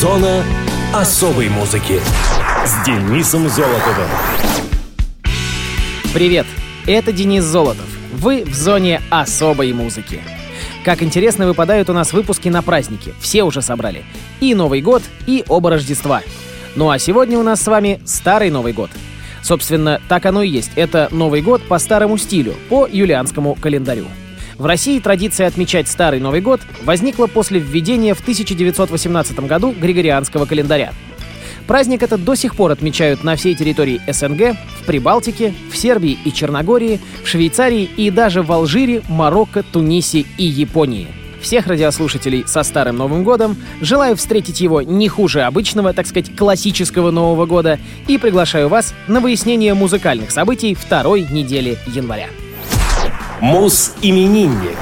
Зона особой музыки с Денисом Золотовым. Привет, это Денис Золотов. Вы в зоне особой музыки. Как интересно выпадают у нас выпуски на праздники. Все уже собрали. И Новый год, и оба Рождества. Ну а сегодня у нас с вами Старый Новый год. Собственно, так оно и есть. Это Новый год по старому стилю, по юлианскому календарю. В России традиция отмечать Старый Новый год возникла после введения в 1918 году Григорианского календаря. Праздник этот до сих пор отмечают на всей территории СНГ, в Прибалтике, в Сербии и Черногории, в Швейцарии и даже в Алжире, Марокко, Тунисе и Японии. Всех радиослушателей со Старым Новым Годом желаю встретить его не хуже обычного, так сказать, классического Нового года и приглашаю вас на выяснение музыкальных событий второй недели января. Мус-именинник.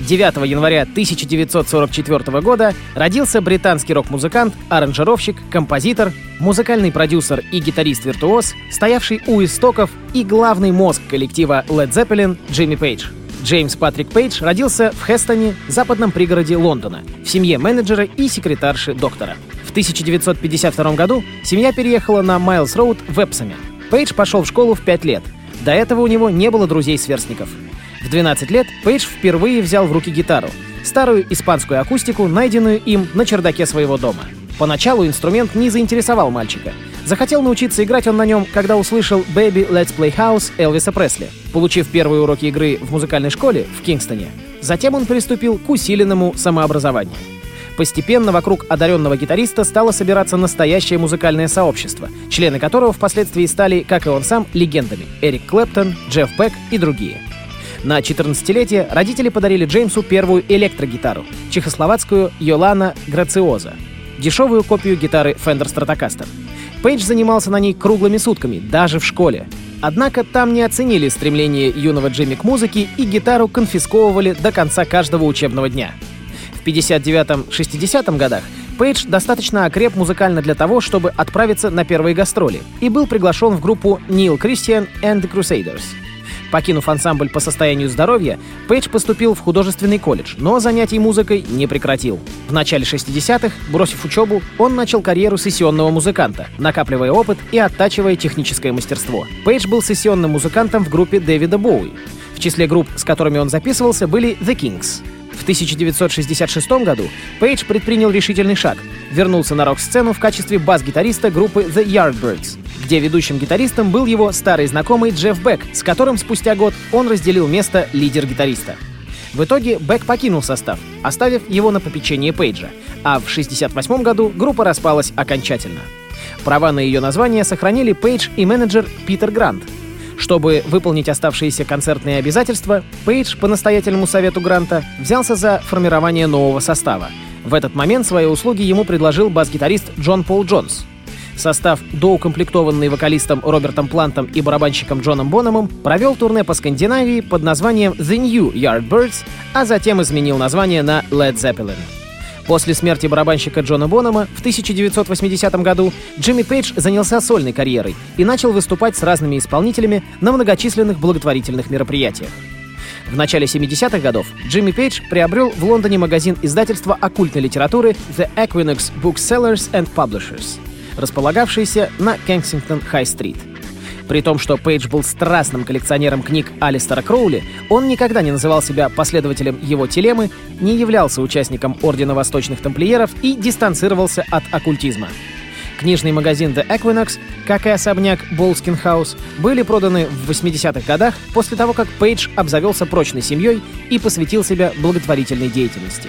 9 января 1944 года родился британский рок-музыкант, аранжировщик, композитор, музыкальный продюсер и гитарист-виртуоз, стоявший у истоков и главный мозг коллектива Led Zeppelin Джимми Пейдж. Джеймс Патрик Пейдж родился в Хестоне, западном пригороде Лондона, в семье менеджера и секретарши доктора. В 1952 году семья переехала на Майлз-Роуд в Эпсоме. Пейдж пошел в школу в 5 лет. До этого у него не было друзей-сверстников. В 12 лет Пейдж впервые взял в руки гитару, старую испанскую акустику, найденную им на чердаке своего дома. Поначалу инструмент не заинтересовал мальчика. Захотел научиться играть он на нем, когда услышал «Baby, Let's Play House» Элвиса Пресли, получив первые уроки игры в музыкальной школе в Кингстоне. Затем он приступил к усиленному самообразованию. Постепенно вокруг одаренного гитариста стало собираться настоящее музыкальное сообщество, члены которого впоследствии стали, как и он сам, легендами — Эрик Клэптон, Джефф Бек и другие — на 14-летие родители подарили Джеймсу первую электрогитару — чехословацкую Йолана Грациоза, дешевую копию гитары Fender Stratocaster. Пейдж занимался на ней круглыми сутками, даже в школе. Однако там не оценили стремление юного Джимми к музыке и гитару конфисковывали до конца каждого учебного дня. В 59-60 годах Пейдж достаточно окреп музыкально для того, чтобы отправиться на первые гастроли и был приглашен в группу Neil Christian and the Crusaders — Покинув ансамбль по состоянию здоровья, Пейдж поступил в художественный колледж, но занятий музыкой не прекратил. В начале 60-х, бросив учебу, он начал карьеру сессионного музыканта, накапливая опыт и оттачивая техническое мастерство. Пейдж был сессионным музыкантом в группе Дэвида Боуи. В числе групп, с которыми он записывался, были The Kings. В 1966 году Пейдж предпринял решительный шаг. Вернулся на рок-сцену в качестве бас-гитариста группы The Yardbirds, где ведущим гитаристом был его старый знакомый Джефф Бек, с которым спустя год он разделил место лидер-гитариста. В итоге Бек покинул состав, оставив его на попечение Пейджа, а в 1968 году группа распалась окончательно. Права на ее название сохранили Пейдж и менеджер Питер Грант. Чтобы выполнить оставшиеся концертные обязательства, Пейдж по настоятельному совету Гранта взялся за формирование нового состава. В этот момент свои услуги ему предложил бас-гитарист Джон Пол Джонс — Состав, доукомплектованный вокалистом Робертом Плантом и барабанщиком Джоном Бономом, провел турне по Скандинавии под названием The New Yardbirds, а затем изменил название на Led Zeppelin. После смерти барабанщика Джона Бонома в 1980 году Джимми Пейдж занялся сольной карьерой и начал выступать с разными исполнителями на многочисленных благотворительных мероприятиях. В начале 70-х годов Джимми Пейдж приобрел в Лондоне магазин издательства оккультной литературы The Equinox Booksellers and Publishers располагавшийся на Кенсингтон-Хай-стрит. При том, что Пейдж был страстным коллекционером книг Алистера Кроули, он никогда не называл себя последователем его телемы, не являлся участником Ордена Восточных Тамплиеров и дистанцировался от оккультизма. Книжный магазин The Equinox, как и особняк Болскин Хаус, были проданы в 80-х годах после того, как Пейдж обзавелся прочной семьей и посвятил себя благотворительной деятельности.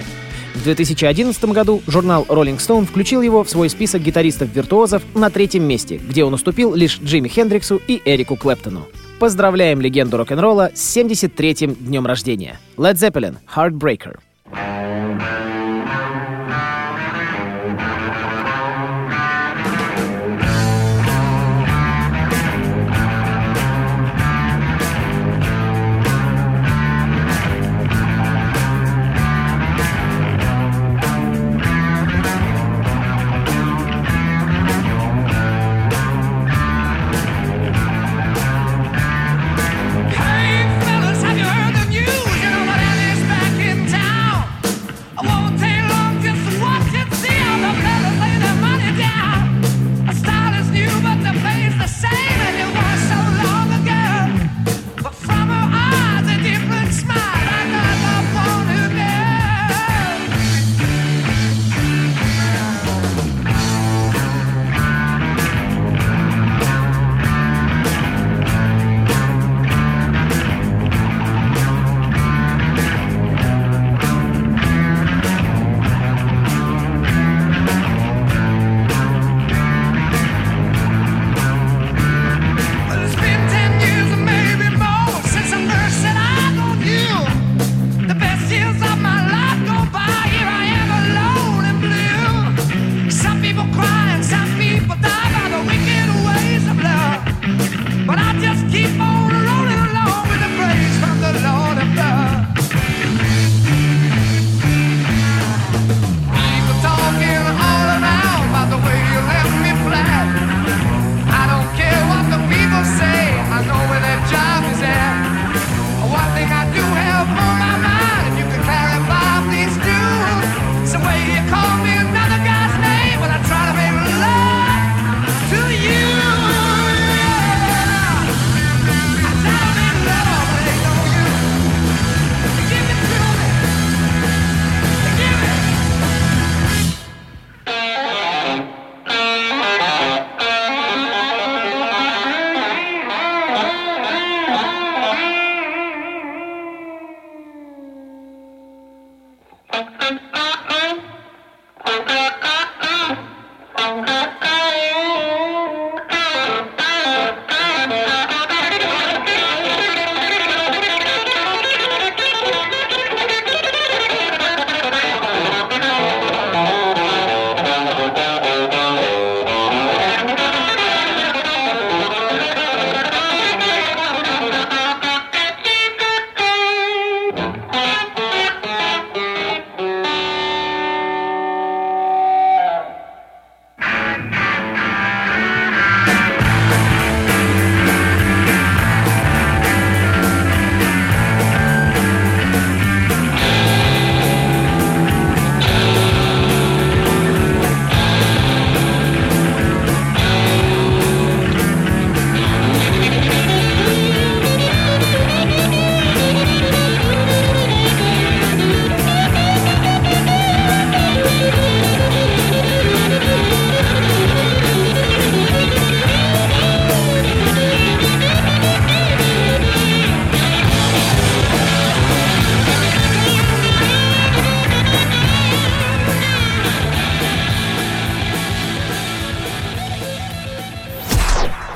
В 2011 году журнал Rolling Stone включил его в свой список гитаристов-виртуозов на третьем месте, где он уступил лишь Джимми Хендриксу и Эрику Клэптону. Поздравляем легенду рок-н-ролла с 73-м днем рождения. Led Zeppelin — Heartbreaker.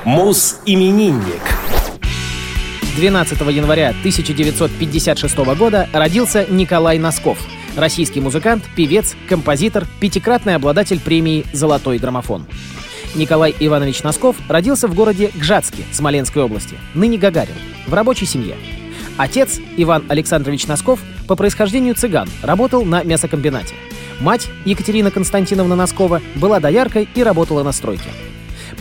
Мус-именинник. 12 января 1956 года родился Николай Носков, российский музыкант, певец, композитор, пятикратный обладатель премии «Золотой граммофон». Николай Иванович Носков родился в городе Гжатске Смоленской области, ныне Гагарин, в рабочей семье. Отец, Иван Александрович Носков, по происхождению цыган, работал на мясокомбинате. Мать, Екатерина Константиновна Носкова, была дояркой и работала на стройке.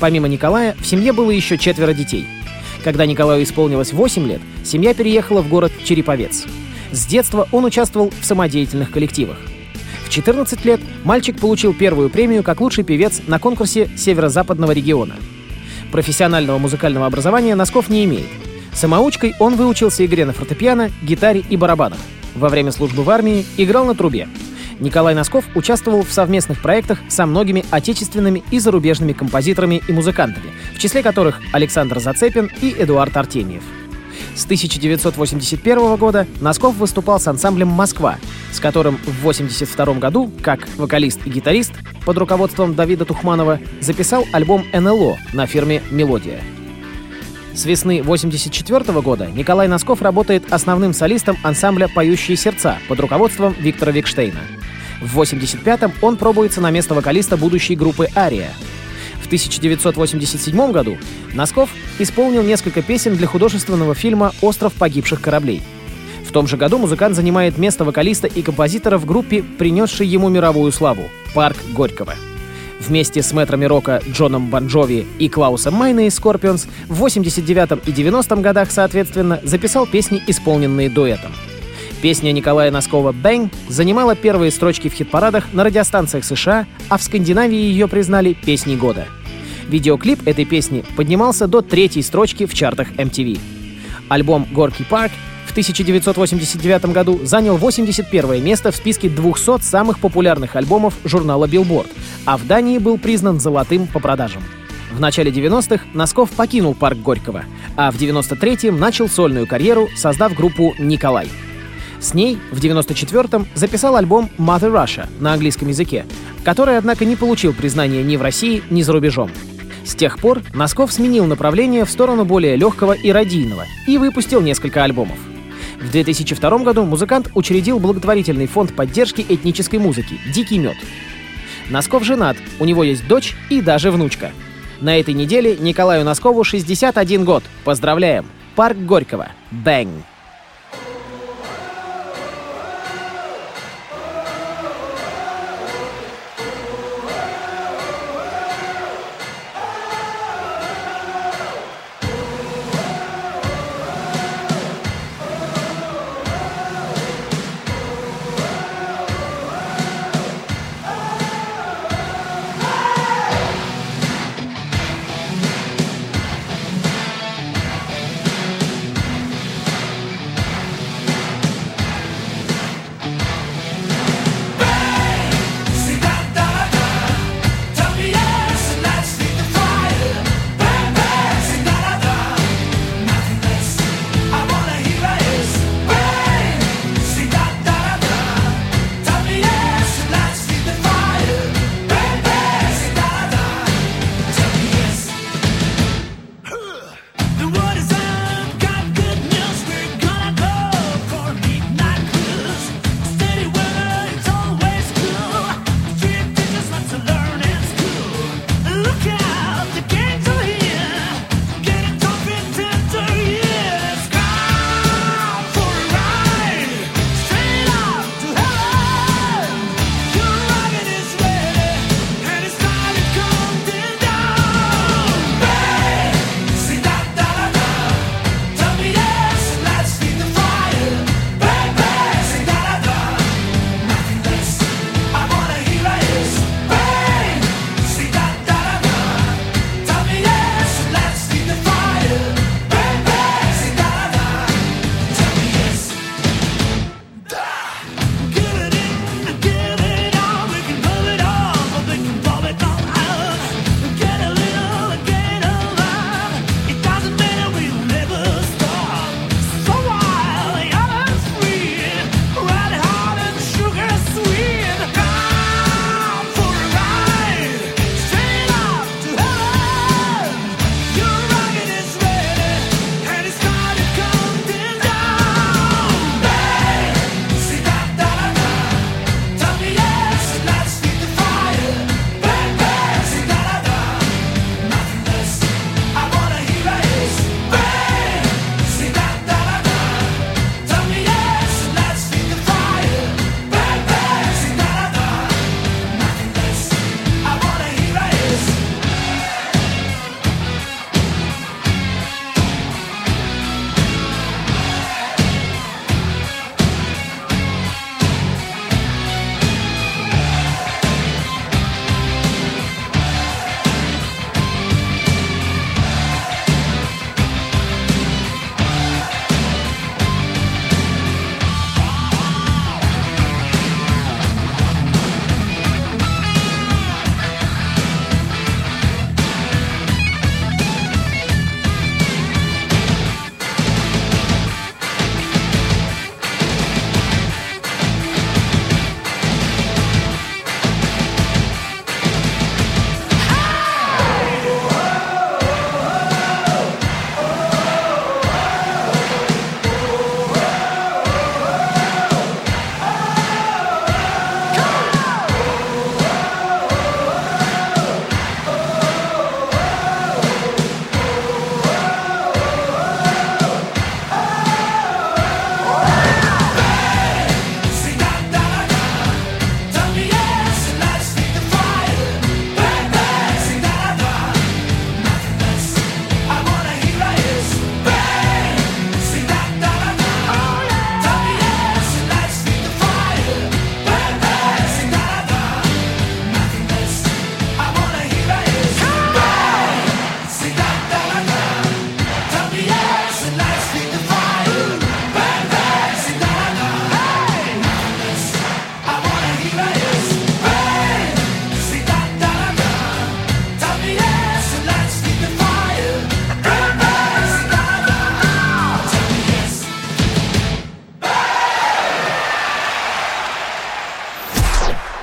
Помимо Николая, в семье было еще четверо детей. Когда Николаю исполнилось 8 лет, семья переехала в город Череповец. С детства он участвовал в самодеятельных коллективах. В 14 лет мальчик получил первую премию как лучший певец на конкурсе северо-западного региона. Профессионального музыкального образования Носков не имеет. Самоучкой он выучился игре на фортепиано, гитаре и барабанах. Во время службы в армии играл на трубе. Николай Носков участвовал в совместных проектах со многими отечественными и зарубежными композиторами и музыкантами, в числе которых Александр Зацепин и Эдуард Артемьев. С 1981 года Носков выступал с ансамблем «Москва», с которым в 1982 году, как вокалист и гитарист, под руководством Давида Тухманова, записал альбом «НЛО» на фирме «Мелодия». С весны 1984 года Николай Носков работает основным солистом ансамбля «Поющие сердца» под руководством Виктора Викштейна. В 85-м он пробуется на место вокалиста будущей группы «Ария». В 1987 году Носков исполнил несколько песен для художественного фильма «Остров погибших кораблей». В том же году музыкант занимает место вокалиста и композитора в группе, принесшей ему мировую славу — «Парк Горького». Вместе с мэтрами рока Джоном Бон Джови и Клаусом Майне из Scorpions в 89 и 90 годах, соответственно, записал песни, исполненные дуэтом — Песня Николая Носкова «Bang» занимала первые строчки в хит-парадах на радиостанциях США, а в Скандинавии ее признали песней года. Видеоклип этой песни поднимался до третьей строчки в чартах MTV. Альбом «Горький парк» в 1989 году занял 81 место в списке 200 самых популярных альбомов журнала Billboard, а в Дании был признан золотым по продажам. В начале 90-х Носков покинул парк Горького, а в 93-м начал сольную карьеру, создав группу «Николай». С ней в 94-м записал альбом Mother Russia на английском языке, который, однако, не получил признания ни в России, ни за рубежом. С тех пор Носков сменил направление в сторону более легкого и радийного и выпустил несколько альбомов. В 2002 году музыкант учредил благотворительный фонд поддержки этнической музыки «Дикий мед». Носков женат, у него есть дочь и даже внучка. На этой неделе Николаю Носкову 61 год. Поздравляем! Парк Горького. Бэнг!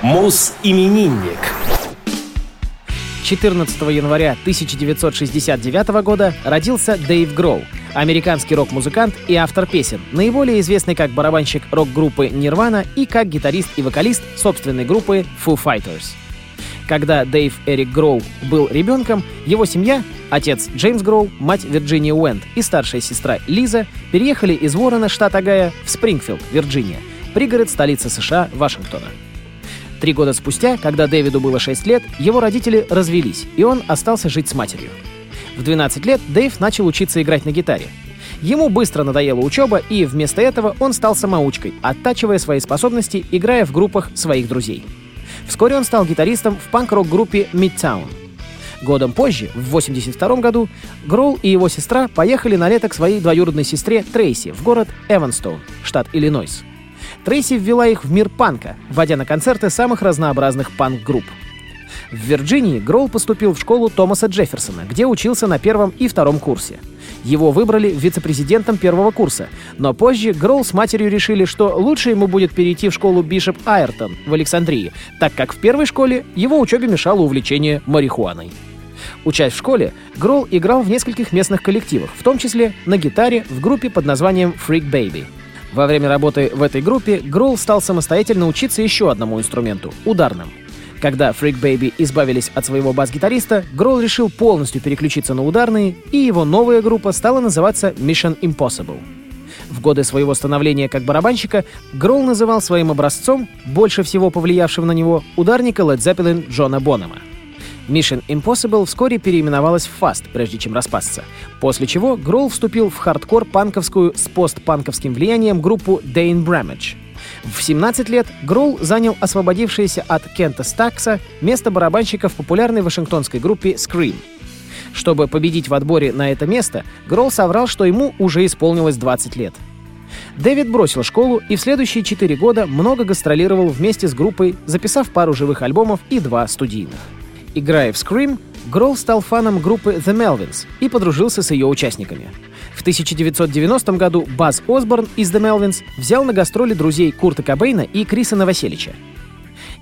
Блюз-именинник. 14 января 1969 года родился Дэйв Гроу, американский рок-музыкант и автор песен, наиболее известный как барабанщик рок-группы Nirvana и как гитарист и вокалист собственной группы Foo Fighters. Когда Дэйв Эрик Гроу был ребенком, его семья, отец Джеймс Гроу, мать Вирджиния Уэнд и старшая сестра Лиза переехали из Уоррена, штат Огайо, в Спрингфилд, Вирджиния, пригород столицы США Вашингтона. Три года спустя, когда Дэвиду было 6 лет, его родители развелись, и он остался жить с матерью. В 12 лет Дэйв начал учиться играть на гитаре. Ему быстро надоела учеба, и вместо этого он стал самоучкой, оттачивая свои способности, играя в группах своих друзей. Вскоре он стал гитаристом в панк-рок-группе Midtown. Годом позже, в 1982 году, Гроул и его сестра поехали на лето к своей двоюродной сестре Трейси в город Эванстоун, штат Иллинойс. Трейси ввела их в мир панка, водя на концерты самых разнообразных панк-групп. В Вирджинии Гроул поступил в школу Томаса Джефферсона, где учился на первом и втором курсе. Его выбрали вице-президентом первого курса, но позже Гроул с матерью решили, что лучше ему будет перейти в школу Бишоп Айртон в Александрии, так как в первой школе его учебе мешало увлечение марихуаной. Учась в школе, Гролл играл в нескольких местных коллективах, в том числе на гитаре в группе под названием Freak Baby — во время работы в этой группе Гроул стал самостоятельно учиться еще одному инструменту — ударным. Когда Freak Baby избавились от своего бас-гитариста, Гроул решил полностью переключиться на ударные, и его новая группа стала называться Mission Impossible. В годы своего становления как барабанщика Гроул называл своим образцом, больше всего повлиявшим на него, ударника Led Zeppelin Джона Бонома. Mission Impossible вскоре переименовалась в Fast, прежде чем распасться, после чего Гролл вступил в хардкор-панковскую с постпанковским влиянием группу Dane Bramage. В 17 лет Гролл занял освободившееся от Кента Стакса место барабанщика в популярной вашингтонской группе Scream. Чтобы победить в отборе на это место, Гролл соврал, что ему уже исполнилось 20 лет. Дэвид бросил школу и в следующие четыре года много гастролировал вместе с группой, записав пару живых альбомов и два студийных. Играя в Scream, Гролл стал фаном группы The Melvins и подружился с ее участниками. В 1990 году Баз Осборн из The Melvins взял на гастроли друзей Курта Кобейна и Криса Новоселича.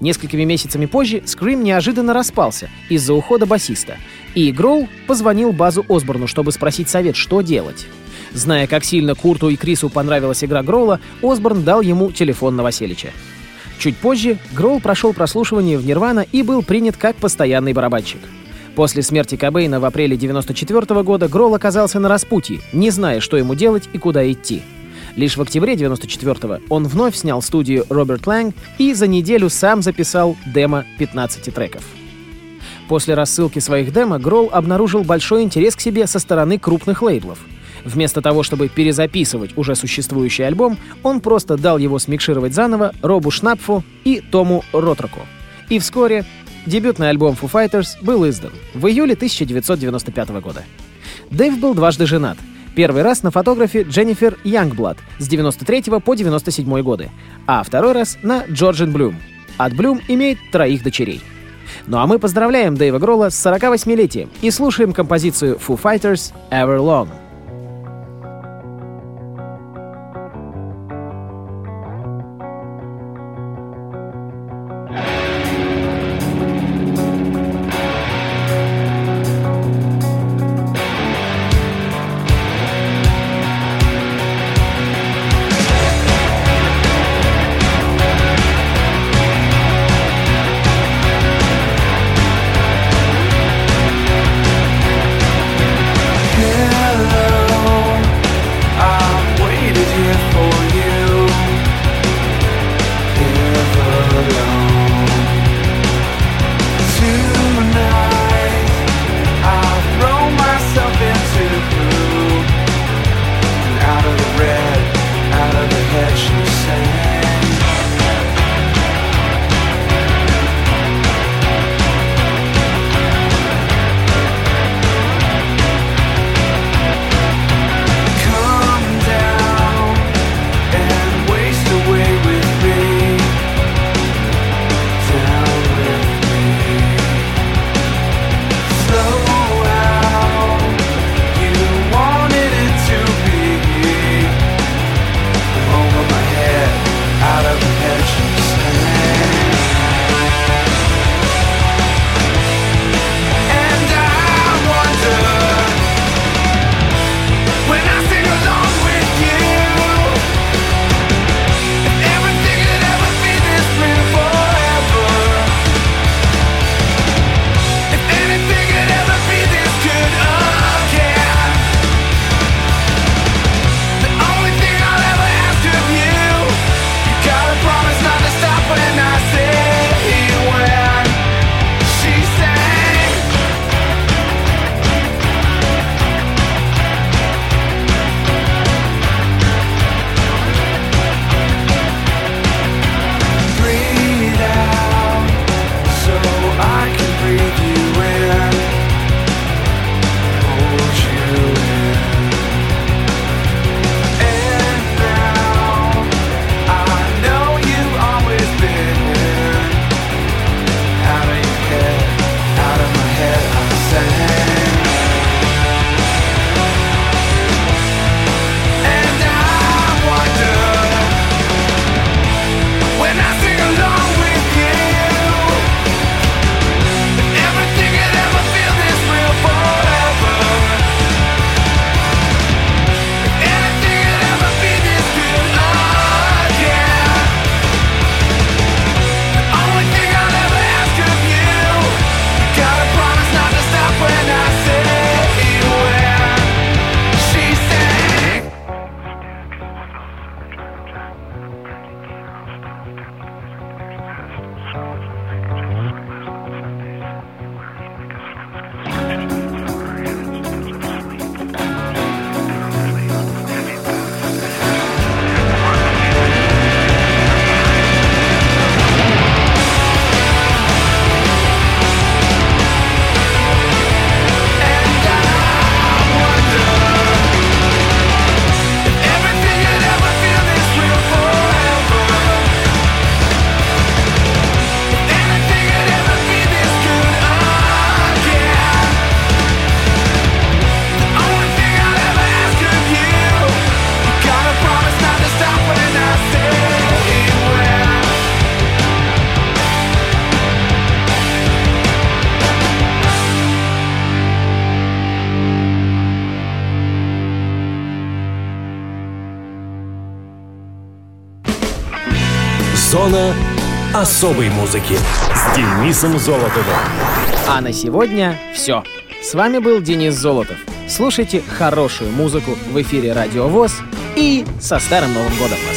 Несколькими месяцами позже Scream неожиданно распался из-за ухода басиста, и Гроул позвонил Базу Осборну, чтобы спросить совет, что делать. Зная, как сильно Курту и Крису понравилась игра Гроула, Осборн дал ему телефон Новоселича. Чуть позже Гроул прошел прослушивание в Нирвана и был принят как постоянный барабанщик. После смерти Кобейна в апреле 94 года Гролл оказался на распутье, не зная, что ему делать и куда идти. Лишь в октябре 94-го он вновь снял студию Роберт Лэнг и за неделю сам записал демо 15 треков. После рассылки своих демо Гролл обнаружил большой интерес к себе со стороны крупных лейблов — Вместо того, чтобы перезаписывать уже существующий альбом, он просто дал его смикшировать заново Робу Шнапфу и Тому Ротроку. И вскоре дебютный альбом Foo Fighters был издан в июле 1995 года. Дэйв был дважды женат. Первый раз на фотографе Дженнифер Янгблад с 93 по 97 годы, а второй раз на Джорджин Блюм. От Блюм имеет троих дочерей. Ну а мы поздравляем Дэйва Гролла с 48-летием и слушаем композицию Foo Fighters Everlong. Зона особой музыки с Денисом Золотовым. А на сегодня все. С вами был Денис Золотов. Слушайте хорошую музыку в эфире Радио ВОЗ и со Старым Новым Годом вас!